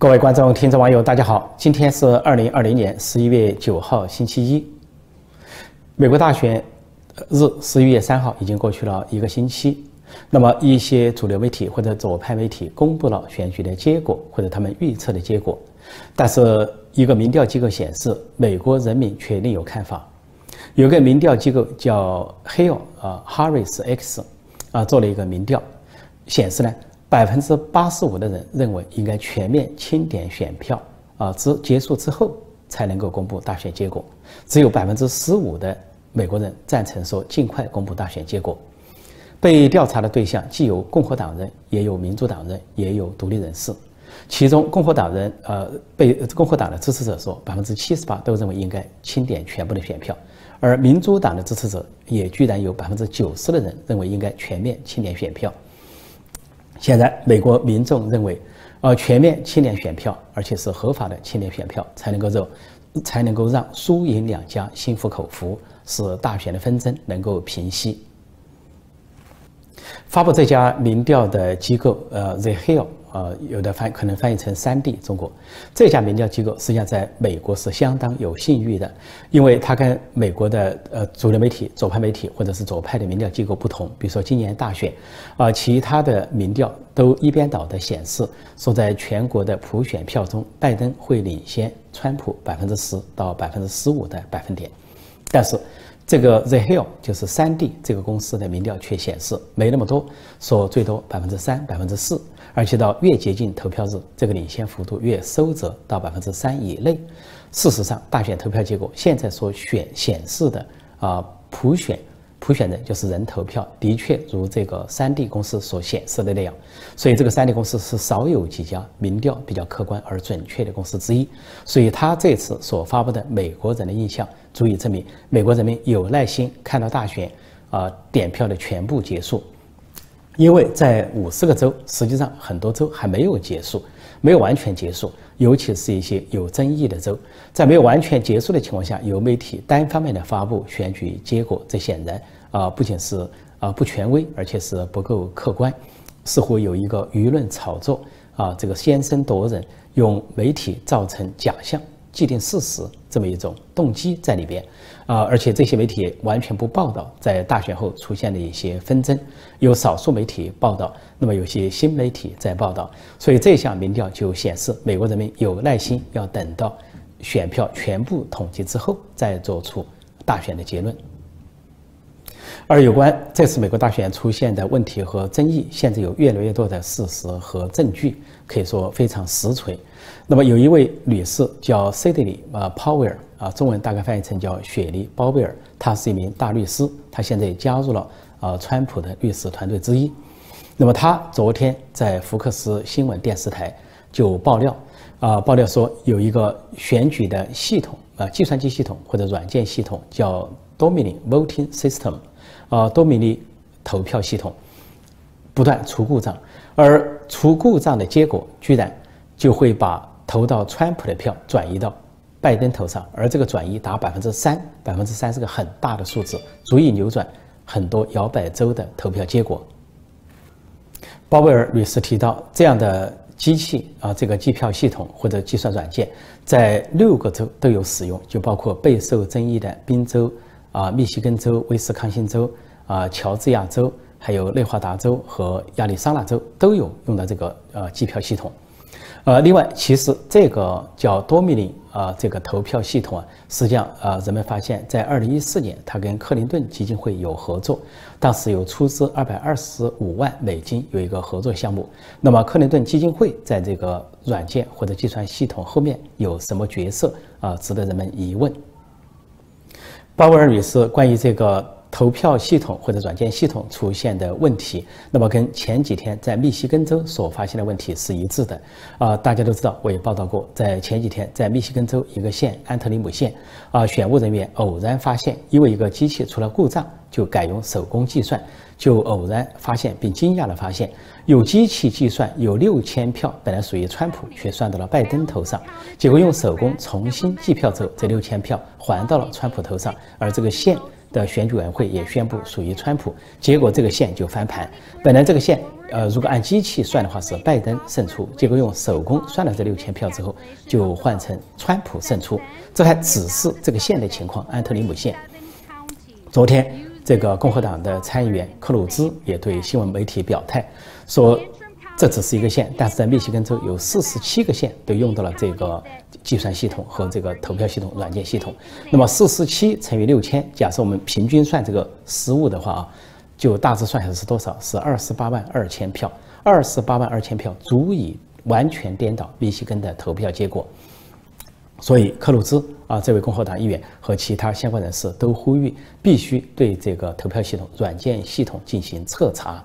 各位观众、听众、网友，大家好！今天是二零二零年十一月九号，星期一。美国大选日十一月三号已经过去了一个星期。那么，一些主流媒体或者左派媒体公布了选举的结果或者他们预测的结果，但是一个民调机构显示，美国人民却另有看法。有个民调机构叫 Hill 啊 Harris X 啊做了一个民调，显示呢。百分之八十五的人认为应该全面清点选票啊，之结束之后才能够公布大选结果。只有百分之十五的美国人赞成说尽快公布大选结果。被调查的对象既有共和党人，也有民主党人，也有独立人士。其中共和党人呃被共和党的支持者说百分之七十八都认为应该清点全部的选票，而民主党的支持者也居然有百分之九十的人认为应该全面清点选票。现在，美国民众认为，呃，全面清点选票，而且是合法的清点选票，才能够让，才能够让输赢两家心服口服，使大选的纷争能够平息。发布这家民调的机构，呃，The Hill。呃，有的翻可能翻译成三 D 中国这家民调机构，实际上在美国是相当有信誉的，因为它跟美国的呃主流媒体、左派媒体或者是左派的民调机构不同。比如说今年大选，啊，其他的民调都一边倒的显示说，在全国的普选票中，拜登会领先川普百分之十到百分之十五的百分点，但是。这个 The Hill 就是三 D 这个公司的民调却显示没那么多，说最多百分之三、百分之四，而且到越接近投票日，这个领先幅度越收窄到百分之三以内。事实上，大选投票结果现在所选显示的啊普选。普选人就是人投票，的确如这个三 D 公司所显示的那样，所以这个三 D 公司是少有几家民调比较客观而准确的公司之一。所以他这次所发布的美国人的印象，足以证明美国人民有耐心看到大选啊点票的全部结束。因为在五十个州，实际上很多州还没有结束，没有完全结束，尤其是一些有争议的州，在没有完全结束的情况下，由媒体单方面的发布选举结果，这显然啊不仅是啊不权威，而且是不够客观，似乎有一个舆论炒作啊，这个先声夺人，用媒体造成假象。既定事实这么一种动机在里边，啊，而且这些媒体完全不报道在大选后出现的一些纷争，有少数媒体报道，那么有些新媒体在报道，所以这项民调就显示美国人民有耐心要等到选票全部统计之后再做出大选的结论。而有关这次美国大选出现的问题和争议，现在有越来越多的事实和证据，可以说非常实锤。那么有一位女士叫 Sidney 啊 Powell 啊，中文大概翻译成叫雪莉·鲍威尔，她是一名大律师，她现在也加入了啊川普的律师团队之一。那么他昨天在福克斯新闻电视台就爆料啊，爆料说有一个选举的系统啊，计算机系统或者软件系统叫 Dominion Voting System。啊，多米尼投票系统不断出故障，而出故障的结果居然就会把投到川普的票转移到拜登头上，而这个转移达百分之三，百分之三是个很大的数字，足以扭转很多摇摆州的投票结果。鲍威尔律师提到，这样的机器啊，这个计票系统或者计算软件在六个州都有使用，就包括备受争议的宾州。啊，密西根州、威斯康星州、啊，乔治亚州，还有内华达州和亚利桑那州都有用的这个呃计票系统。呃，另外，其实这个叫多米尼啊，这个投票系统啊，实际上啊，人们发现，在二零一四年，它跟克林顿基金会有合作，当时有出资二百二十五万美金有一个合作项目。那么，克林顿基金会在这个软件或者计算系统后面有什么角色啊？值得人们疑问。鲍威尔女士关于这个投票系统或者软件系统出现的问题，那么跟前几天在密西根州所发现的问题是一致的。啊，大家都知道，我也报道过，在前几天在密西根州一个县安特里姆县，啊，选务人员偶然发现，因为一个机器出了故障，就改用手工计算，就偶然发现并惊讶地发现。有机器计算有六千票本来属于川普，却算到了拜登头上。结果用手工重新计票之后，这六千票还到了川普头上。而这个县的选举委员会也宣布属于川普，结果这个县就翻盘。本来这个县，呃，如果按机器算的话是拜登胜出，结果用手工算了这六千票之后，就换成川普胜出。这还只是这个县的情况，安特里姆县。昨天，这个共和党的参议员克鲁兹也对新闻媒体表态说。这只是一个县，但是在密西根州有四十七个县都用到了这个计算系统和这个投票系统软件系统。那么四十七乘以六千，假设我们平均算这个失误的话啊，就大致算下是多少？是二十八万二千票。二十八万二千票足以完全颠倒密西根的投票结果。所以克鲁兹啊，这位共和党议员和其他相关人士都呼吁，必须对这个投票系统软件系统进行彻查。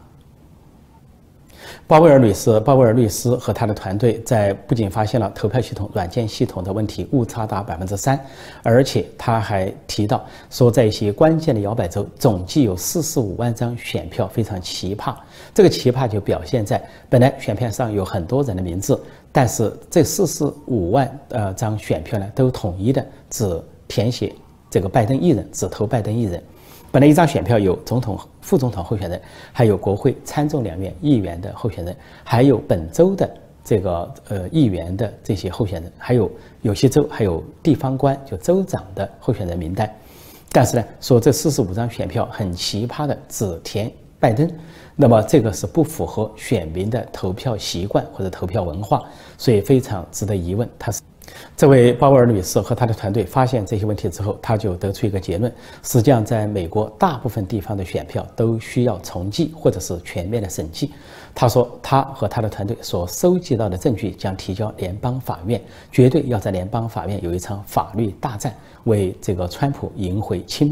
鲍威尔女士、鲍威尔律师和他的团队在不仅发现了投票系统软件系统的问题，误差达百分之三，而且他还提到说，在一些关键的摇摆州，总计有四十五万张选票非常奇葩。这个奇葩就表现在本来选票上有很多人的名字，但是这四十五万呃张选票呢，都统一的只填写这个拜登一人，只投拜登一人。本来一张选票有总统、副总统候选人，还有国会参众两院议员的候选人，还有本州的这个呃议员的这些候选人，还有有些州还有地方官就州长的候选人名单。但是呢，说这四十五张选票很奇葩的只填拜登，那么这个是不符合选民的投票习惯或者投票文化，所以非常值得疑问。他是。这位鲍威尔女士和她的团队发现这些问题之后，她就得出一个结论：实际上，在美国大部分地方的选票都需要重计或者是全面的审计。她说，她和她的团队所收集到的证据将提交联邦法院，绝对要在联邦法院有一场法律大战，为这个川普赢回清。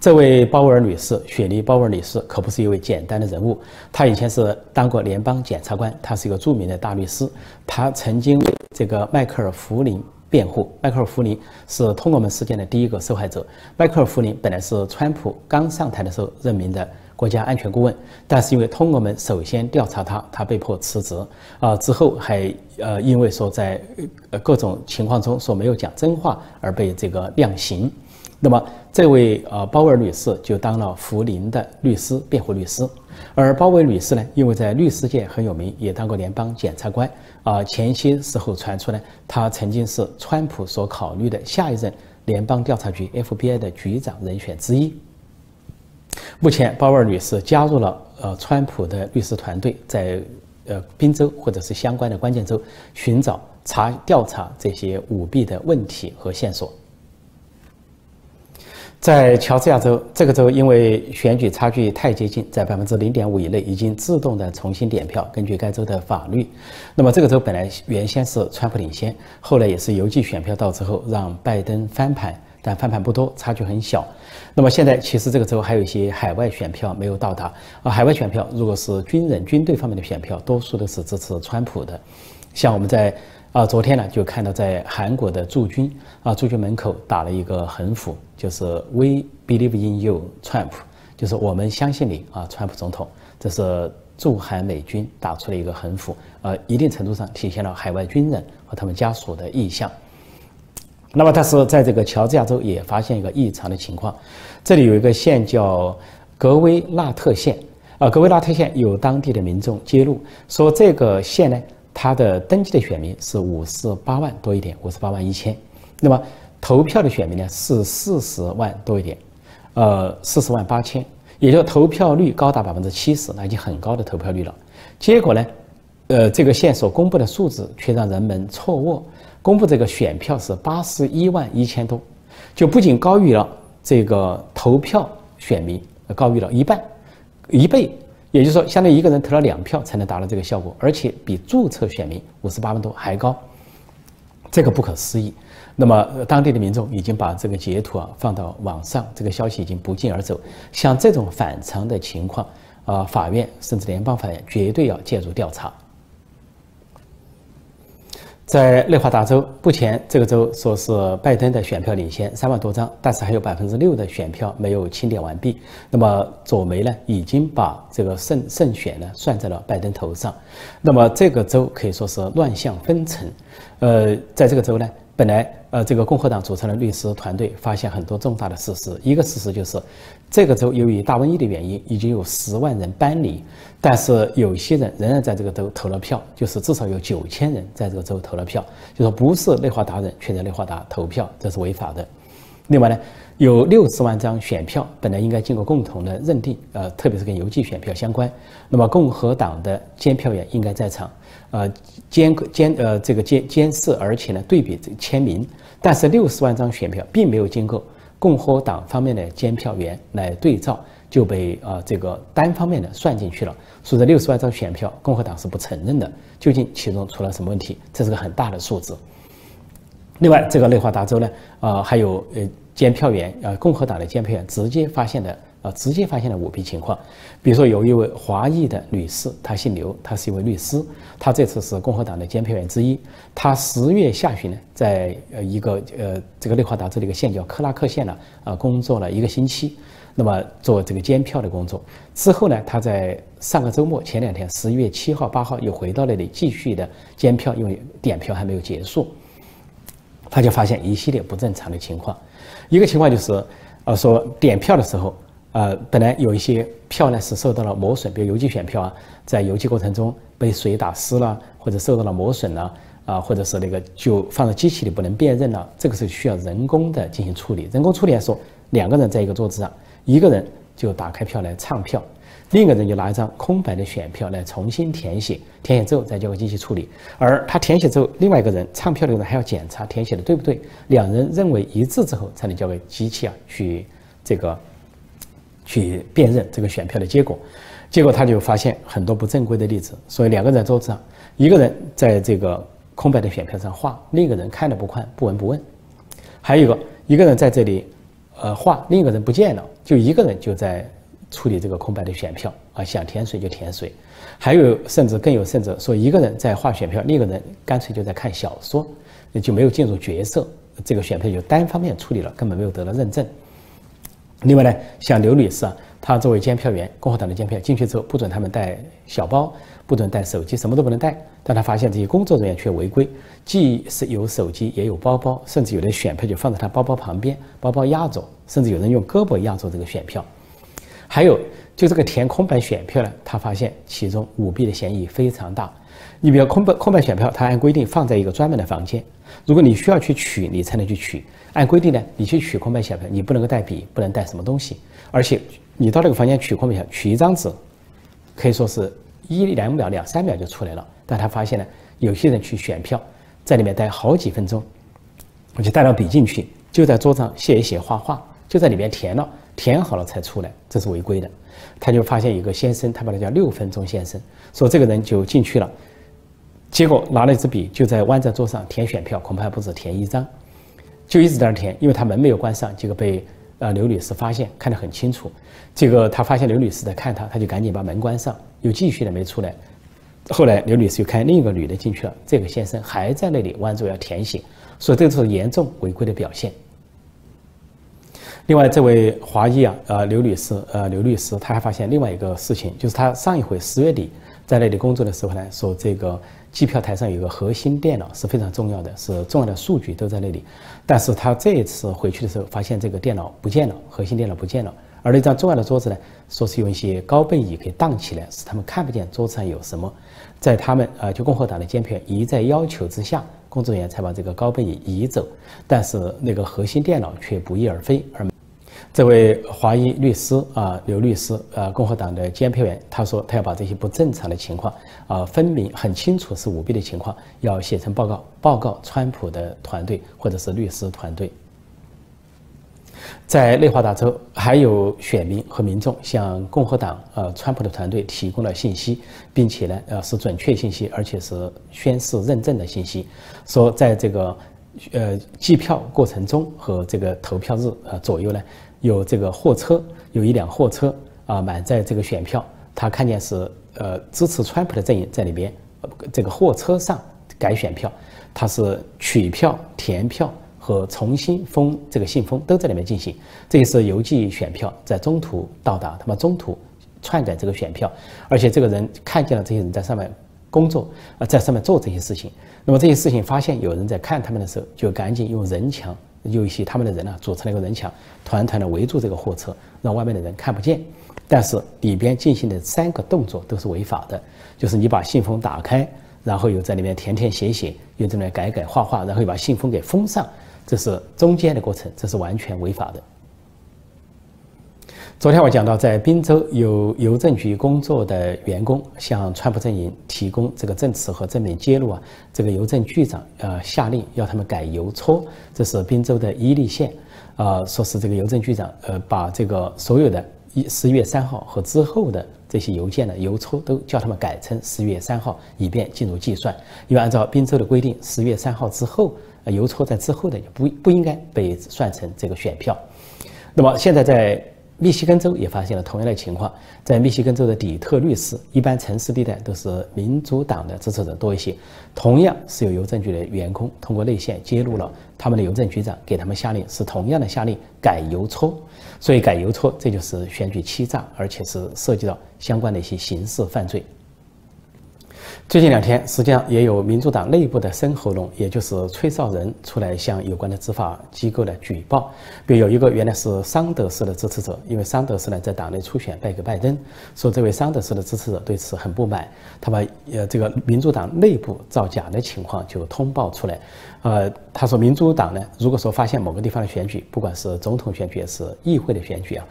这位鲍威尔女士，雪莉·鲍威尔女士，可不是一位简单的人物。她以前是当过联邦检察官，她是一个著名的大律师。她曾经为这个迈克尔·福林辩护。迈克尔·福林是通俄门事件的第一个受害者。迈克尔·福林本来是川普刚上台的时候任命的国家安全顾问，但是因为通俄门首先调查他，他被迫辞职。啊，之后还呃因为说在呃各种情况中说没有讲真话而被这个量刑。那么，这位呃鲍威尔女士就当了福林的律师、辩护律师，而鲍威尔女士呢，因为在律师界很有名，也当过联邦检察官啊。前些时候传出呢，她曾经是川普所考虑的下一任联邦调查局 FBI 的局长人选之一。目前，鲍威尔女士加入了呃川普的律师团队，在呃宾州或者是相关的关键州寻找查调查这些舞弊的问题和线索。在乔治亚州，这个州因为选举差距太接近，在百分之零点五以内，已经自动的重新点票。根据该州的法律，那么这个州本来原先是川普领先，后来也是邮寄选票到之后让拜登翻盘，但翻盘不多，差距很小。那么现在其实这个州还有一些海外选票没有到达啊，海外选票如果是军人、军队方面的选票，多数都是支持川普的，像我们在。啊，昨天呢就看到在韩国的驻军啊，驻军门口打了一个横幅，就是 “We believe in you, Trump”，就是我们相信你啊，川普总统。这是驻韩美军打出了一个横幅，呃，一定程度上体现了海外军人和他们家属的意向。那么，但是在这个乔治亚州也发现一个异常的情况，这里有一个县叫格威纳特县啊，格威纳特县有当地的民众揭露说，这个县呢。他的登记的选民是五十八万多一点，五十八万一千。那么投票的选民呢是四十万多一点，呃，四十万八千，也就投票率高达百分之七十，那已经很高的投票率了。结果呢，呃，这个线所公布的数字却让人们错愕，公布这个选票是八十一万一千多，就不仅高于了这个投票选民，高于了一半，一倍。也就是说，相当于一个人投了两票才能达到这个效果，而且比注册选民五十八万多还高，这个不可思议。那么，当地的民众已经把这个截图啊放到网上，这个消息已经不胫而走。像这种反常的情况，啊，法院甚至联邦法院绝对要介入调查。在内华达州，目前这个州说是拜登的选票领先三万多张，但是还有百分之六的选票没有清点完毕。那么左媒呢，已经把这个胜胜选呢算在了拜登头上。那么这个州可以说是乱象纷呈。呃，在这个州呢，本来呃，这个共和党组成的律师团队发现很多重大的事实。一个事实就是，这个州由于大瘟疫的原因，已经有十万人搬离，但是有些人仍然在这个州投了票，就是至少有九千人在这个州投了票，就说不是内华达人却在内华达投票，这是违法的。另外呢，有六十万张选票本来应该经过共同的认定，呃，特别是跟邮寄选票相关，那么共和党的监票员应该在场。呃，监监呃这个监监视，而且呢对比这签名，但是六十万张选票并没有经过共和党方面的监票员来对照，就被啊这个单方面的算进去了。所以这六十万张选票，共和党是不承认的。究竟其中出了什么问题？这是个很大的数字。另外，这个内华达州呢，啊还有呃监票员，呃共和党的监票员直接发现的。啊，直接发现了舞弊情况，比如说有一位华裔的女士，她姓刘，她是一位律师，她这次是共和党的监票员之一。她十月下旬呢，在呃一个呃这个内华达州的一个县叫克拉克县呢，啊工作了一个星期，那么做这个监票的工作。之后呢，她在上个周末前两天，十一月七号、八号又回到那里继续的监票，因为点票还没有结束，他就发现一系列不正常的情况。一个情况就是，呃，说点票的时候。呃，本来有一些票呢是受到了磨损，比如邮寄选票啊，在邮寄过程中被水打湿了，或者受到了磨损了，啊，或者是那个就放在机器里不能辨认了，这个是需要人工的进行处理。人工处理来说，两个人在一个桌子上，一个人就打开票来唱票，另一个人就拿一张空白的选票来重新填写，填写之后再交给机器处理。而他填写之后，另外一个人唱票的人还要检查填写的对不对，两人认为一致之后，才能交给机器啊去这个。去辨认这个选票的结果，结果他就发现很多不正规的例子。所以两个人在桌子上，一个人在这个空白的选票上画，另一个人看了不看，不闻不问。还有一个，一个人在这里，呃，画，另一个人不见了，就一个人就在处理这个空白的选票啊，想填谁就填谁。还有甚至更有甚者，说一个人在画选票，另一个人干脆就在看小说，就没有进入角色，这个选票就单方面处理了，根本没有得到认证。另外呢，像刘女士啊，她作为监票员，共和党的监票进去之后，不准他们带小包，不准带手机，什么都不能带。但她发现这些工作人员却违规，既是有手机，也有包包，甚至有的选票就放在他包包旁边，包包压着，甚至有人用胳膊压着这个选票。还有，就这个填空白选票呢，他发现其中舞弊的嫌疑非常大。你比如空白空白选票，他按规定放在一个专门的房间，如果你需要去取，你才能去取。按规定呢，你去取空白选票，你不能够带笔，不能带什么东西，而且你到那个房间取空白票，取一张纸，可以说是一两秒、两三秒就出来了。但他发现呢，有些人去选票，在里面待好几分钟，我就带了笔进去，就在桌上写一写、画画，就在里面填了，填好了才出来，这是违规的。他就发现一个先生，他把他叫六分钟先生，说这个人就进去了，结果拿了一支笔，就在弯在桌上填选票，恐怕不止填一张。就一直在那填，因为他门没有关上，结果被呃刘女士发现，看得很清楚。这个他发现刘女士在看他，他就赶紧把门关上，又继续的没出来。后来刘女士又看另一个女的进去了，这个先生还在那里弯着要填写，所以这是严重违规的表现。另外，这位华裔啊，呃刘女士，呃刘律师，他还发现另外一个事情，就是他上一回十月底在那里工作的时候呢，说这个。机票台上有个核心电脑是非常重要的，是重要的数据都在那里。但是他这一次回去的时候，发现这个电脑不见了，核心电脑不见了。而那张重要的桌子呢，说是用一些高背椅给挡起来，使他们看不见桌子上有什么。在他们呃，就共和党的监票一再要求之下，工作人员才把这个高背椅移走。但是那个核心电脑却不翼而飞，而。这位华裔律师啊，刘律师，呃，共和党的监票员，他说他要把这些不正常的情况啊，分明很清楚是舞弊的情况，要写成报告，报告川普的团队或者是律师团队。在内华达州，还有选民和民众向共和党呃川普的团队提供了信息，并且呢，呃，是准确信息，而且是宣誓认证的信息，说在这个呃计票过程中和这个投票日呃左右呢。有这个货车，有一辆货车啊，满载这个选票。他看见是呃支持川普的阵营在里边，这个货车上改选票，他是取票、填票和重新封这个信封都在里面进行。这也是邮寄选票在中途到达，他们中途篡改这个选票，而且这个人看见了这些人在上面工作啊，在上面做这些事情。那么这些事情发现有人在看他们的时候，就赶紧用人墙，有一些他们的人呢组成了一个人墙，团团的围住这个货车，让外面的人看不见。但是里边进行的三个动作都是违法的，就是你把信封打开，然后又在里面填填写写，又在里面改改画画，然后又把信封给封上，这是中间的过程，这是完全违法的。昨天我讲到，在滨州有邮政局工作的员工向川普阵营提供这个证词和证明揭露啊，这个邮政局长呃下令要他们改邮戳，这是滨州的伊利县，啊，说是这个邮政局长呃把这个所有的一十一月三号和之后的这些邮件的邮戳都叫他们改成十月三号，以便进入计算。因为按照滨州的规定，十月三号之后，邮戳在之后的不不应该被算成这个选票。那么现在在。密西根州也发现了同样的情况，在密西根州的底特律市，一般城市地带都是民主党的支持者多一些。同样是有邮政局的员工通过内线揭露了他们的邮政局长给他们下令是同样的下令改邮戳，所以改邮戳这就是选举欺诈，而且是涉及到相关的一些刑事犯罪。最近两天，实际上也有民主党内部的生喉咙，也就是吹哨人出来向有关的执法机构来举报。比如有一个原来是桑德斯的支持者，因为桑德斯呢在党内初选败给拜登，说这位桑德斯的支持者对此很不满，他把呃这个民主党内部造假的情况就通报出来。呃，他说民主党呢，如果说发现某个地方的选举，不管是总统选举还是议会的选举啊，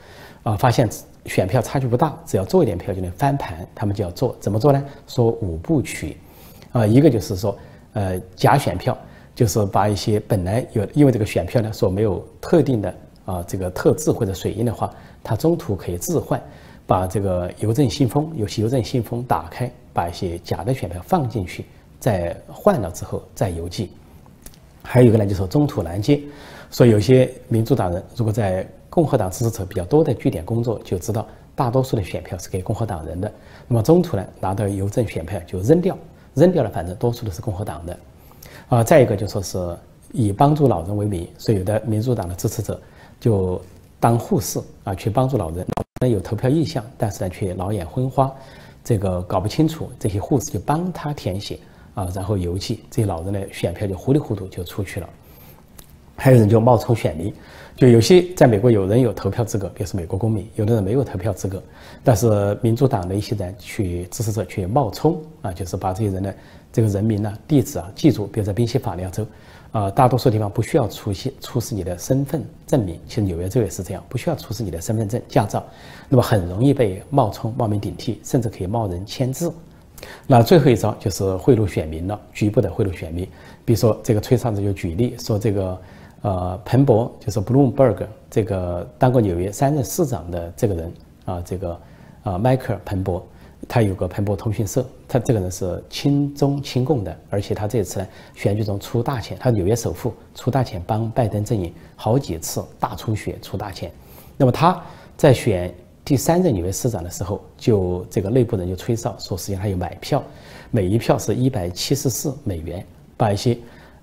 啊发现。选票差距不大，只要做一点票就能翻盘，他们就要做，怎么做呢？说五部曲，啊，一个就是说，呃，假选票，就是把一些本来有，因为这个选票呢，说没有特定的啊这个特质或者水印的话，它中途可以置换，把这个邮政信封，有些邮政信封打开，把一些假的选票放进去，再换了之后再邮寄。还有一个呢，就是中途拦截，说有些民主党人如果在共和党支持者比较多的据点工作，就知道大多数的选票是给共和党人的。那么中途呢，拿到邮政选票就扔掉，扔掉了，反正多数都是共和党的。啊，再一个就说是以帮助老人为名，所以有的民主党的支持者就当护士啊，去帮助老人。老人有投票意向，但是呢却老眼昏花，这个搞不清楚，这些护士就帮他填写啊，然后邮寄，这些老人的选票就糊里糊涂就出去了。还有人就冒充选民。就有些在美国有人有投票资格，比如是美国公民；有的人没有投票资格，但是民主党的一些人去支持者去冒充啊，就是把这些人的这个人名呢、地址啊记住。比如在宾夕法尼亚州，啊，大多数地方不需要出示出示你的身份证明，其实纽约州也是这样，不需要出示你的身份证、驾照，那么很容易被冒充、冒名顶替，甚至可以冒人签字。那最后一招就是贿赂选民了，局部的贿赂选民。比如说这个崔尚子就举例说这个。呃，彭博就是 Bloomberg 这个当过纽约三任市长的这个人啊，这个啊迈克尔彭博，他有个彭博通讯社，他这个人是亲中亲共的，而且他这次呢选举中出大钱，他纽约首富出大钱帮拜登阵营好几次大出血出大钱。那么他在选第三任纽约市长的时候，就这个内部人就吹哨说，实际上他有买票，每一票是一百七十四美元，把一些。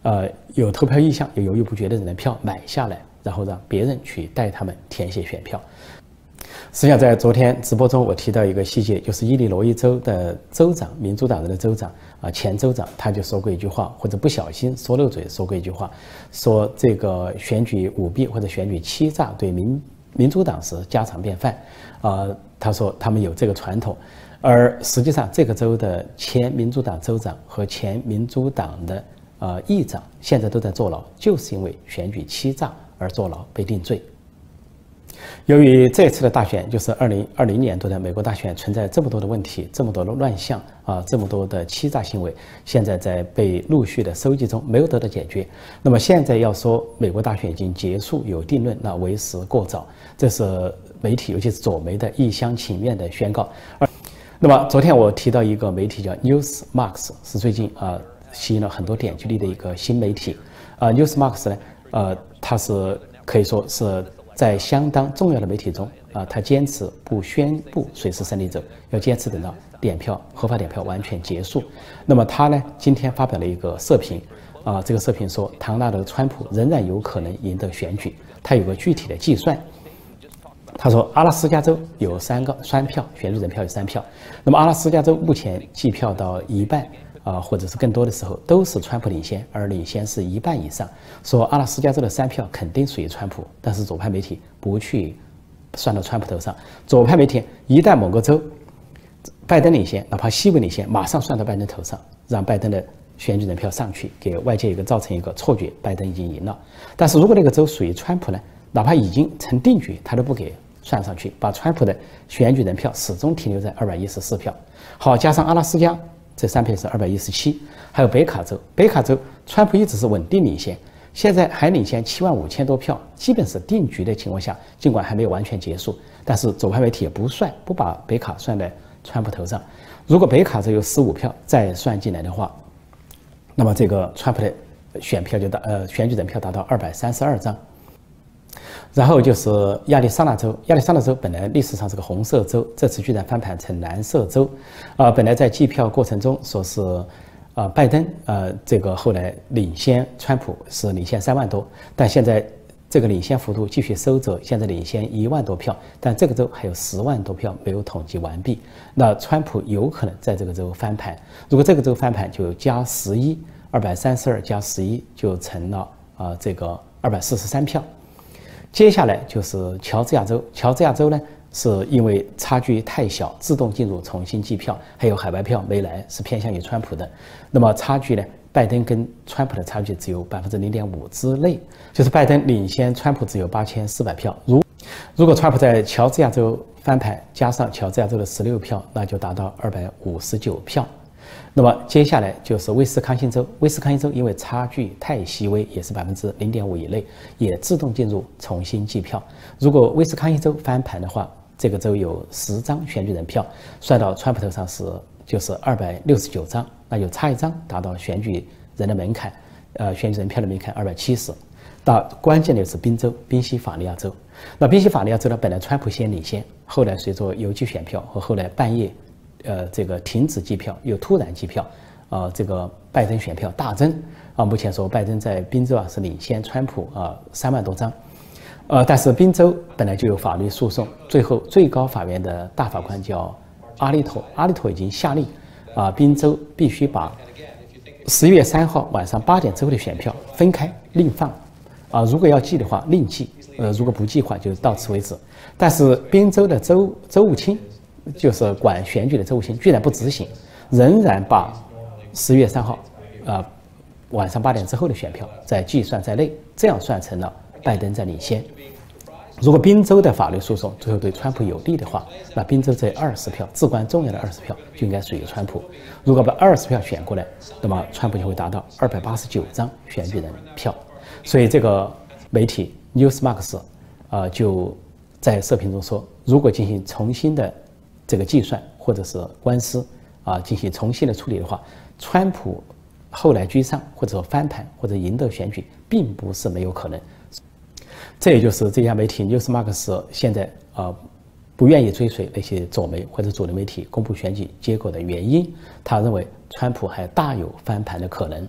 呃，有投票意向、有犹豫不决的人的票买下来，然后让别人去代他们填写选票。实际上，在昨天直播中，我提到一个细节，就是伊利诺伊州的州长，民主党人的州长啊，前州长，他就说过一句话，或者不小心说漏嘴说过一句话，说这个选举舞弊或者选举欺诈对民民主党是家常便饭啊。他说他们有这个传统，而实际上，这个州的前民主党州长和前民主党的。呃，议长现在都在坐牢，就是因为选举欺诈而坐牢被定罪。由于这次的大选就是二零二零年度的美国大选存在这么多的问题，这么多的乱象啊，这么多的欺诈行为，现在在被陆续的收集中，没有得到解决。那么现在要说美国大选已经结束有定论，那为时过早。这是媒体，尤其是左媒的一厢情愿的宣告。而那么昨天我提到一个媒体叫 Newsmax，是最近啊。吸引了很多点击率的一个新媒体，啊，Newsmax 呢，呃，它是可以说是在相当重要的媒体中，啊，它坚持不宣布谁是胜利者，要坚持等到点票合法点票完全结束。那么它呢，今天发表了一个社评，啊，这个社评说，唐纳德·川普仍然有可能赢得选举，它有个具体的计算。他说阿拉斯加州有三个三票选举人票有三票，那么阿拉斯加州目前计票到一半啊，或者是更多的时候都是川普领先，而领先是一半以上。说阿拉斯加州的三票肯定属于川普，但是左派媒体不去算到川普头上。左派媒体一旦某个州拜登领先，哪怕细微领先，马上算到拜登头上，让拜登的选举人票上去，给外界一个造成一个错觉，拜登已经赢了。但是如果那个州属于川普呢？哪怕已经成定局，他都不给算上去，把川普的选举人票始终停留在二百一十四票。好，加上阿拉斯加这三票是二百一十七，还有北卡州，北卡州川普一直是稳定领先，现在还领先七万五千多票，基本是定局的情况下，尽管还没有完全结束，但是左派媒体也不算，不把北卡算在川普头上。如果北卡州有十五票再算进来的话，那么这个川普的选票就达呃选举人票达到二百三十二张。然后就是亚利桑那州，亚利桑那州本来历史上是个红色州，这次居然翻盘成蓝色州，啊，本来在计票过程中说是，啊，拜登，呃，这个后来领先川普是领先三万多，但现在这个领先幅度继续收窄，现在领先一万多票，但这个州还有十万多票没有统计完毕，那川普有可能在这个州翻盘，如果这个州翻盘，就加十一，二百三十二加十一就成了啊，这个二百四十三票。接下来就是乔治亚州，乔治亚州呢，是因为差距太小，自动进入重新计票，还有海外票没来，是偏向于川普的。那么差距呢？拜登跟川普的差距只有百分之零点五之内，就是拜登领先川普只有八千四百票。如如果川普在乔治亚州翻盘，加上乔治亚州的十六票，那就达到二百五十九票。那么接下来就是威斯康星州，威斯康星州因为差距太细微，也是百分之零点五以内，也自动进入重新计票。如果威斯康星州翻盘的话，这个州有十张选举人票，算到川普头上是就是二百六十九张，那就差一张达到选举人的门槛，呃，选举人票的门槛二百七十。到关键的是宾州，宾夕法尼亚州。那宾夕法尼亚州呢，本来川普先领先，后来随着邮寄选票和后来半夜。呃，这个停止计票又突然计票，啊，这个拜登选票大增，啊，目前说拜登在宾州啊是领先川普啊三万多张，呃，但是宾州本来就有法律诉讼，最后最高法院的大法官叫阿利托，阿利托已经下令，啊，宾州必须把十一月三号晚上八点之后的选票分开另放，啊，如果要计的话另计，呃，如果不计的话就到此为止。但是宾州的州州务卿。就是管选举的州务卿居然不执行，仍然把十月三号，呃，晚上八点之后的选票在计算在内，这样算成了拜登在领先。如果宾州的法律诉讼最后对川普有利的话，那宾州这二十票至关重要的二十票就应该属于川普。如果把二十票选过来，那么川普就会达到二百八十九张选举人票。所以这个媒体 Newsmax，呃，就在社评中说，如果进行重新的。这个计算或者是官司啊进行重新的处理的话，川普后来居上或者说翻盘或者赢得选举，并不是没有可能。这也就是这家媒体 Newsmax 现在啊不愿意追随那些左媒或者主流媒体公布选举结果的原因。他认为川普还大有翻盘的可能。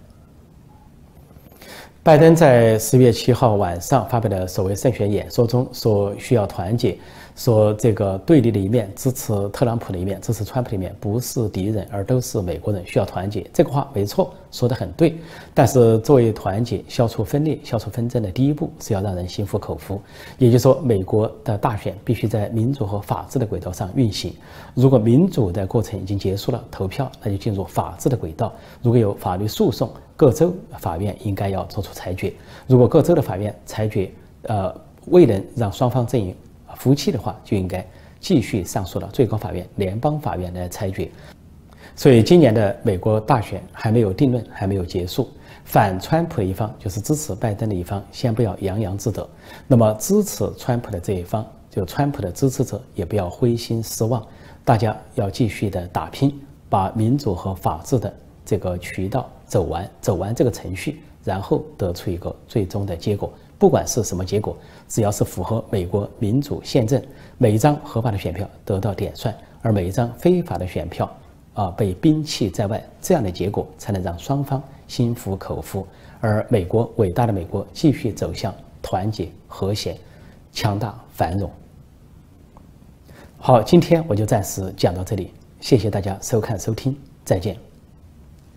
拜登在十月七号晚上发表的所谓胜选演说中说，需要团结。说这个对立的一面，支持特朗普的一面，支持川普的一面，不是敌人，而都是美国人，需要团结。这个话没错，说得很对。但是作为团结、消除分裂、消除纷争的第一步，是要让人心服口服。也就是说，美国的大选必须在民主和法治的轨道上运行。如果民主的过程已经结束了，投票那就进入法治的轨道。如果有法律诉讼，各州法院应该要做出裁决。如果各州的法院裁决，呃，未能让双方阵营。服气的话，就应该继续上诉到最高法院、联邦法院来裁决。所以，今年的美国大选还没有定论，还没有结束。反川普的一方，就是支持拜登的一方，先不要洋洋自得。那么，支持川普的这一方，就川普的支持者，也不要灰心失望。大家要继续的打拼，把民主和法治的这个渠道走完，走完这个程序，然后得出一个最终的结果。不管是什么结果，只要是符合美国民主宪政，每一张合法的选票得到点算，而每一张非法的选票啊被摒弃在外，这样的结果才能让双方心服口服，而美国伟大的美国继续走向团结、和谐、强大、繁荣。好，今天我就暂时讲到这里，谢谢大家收看收听，再见。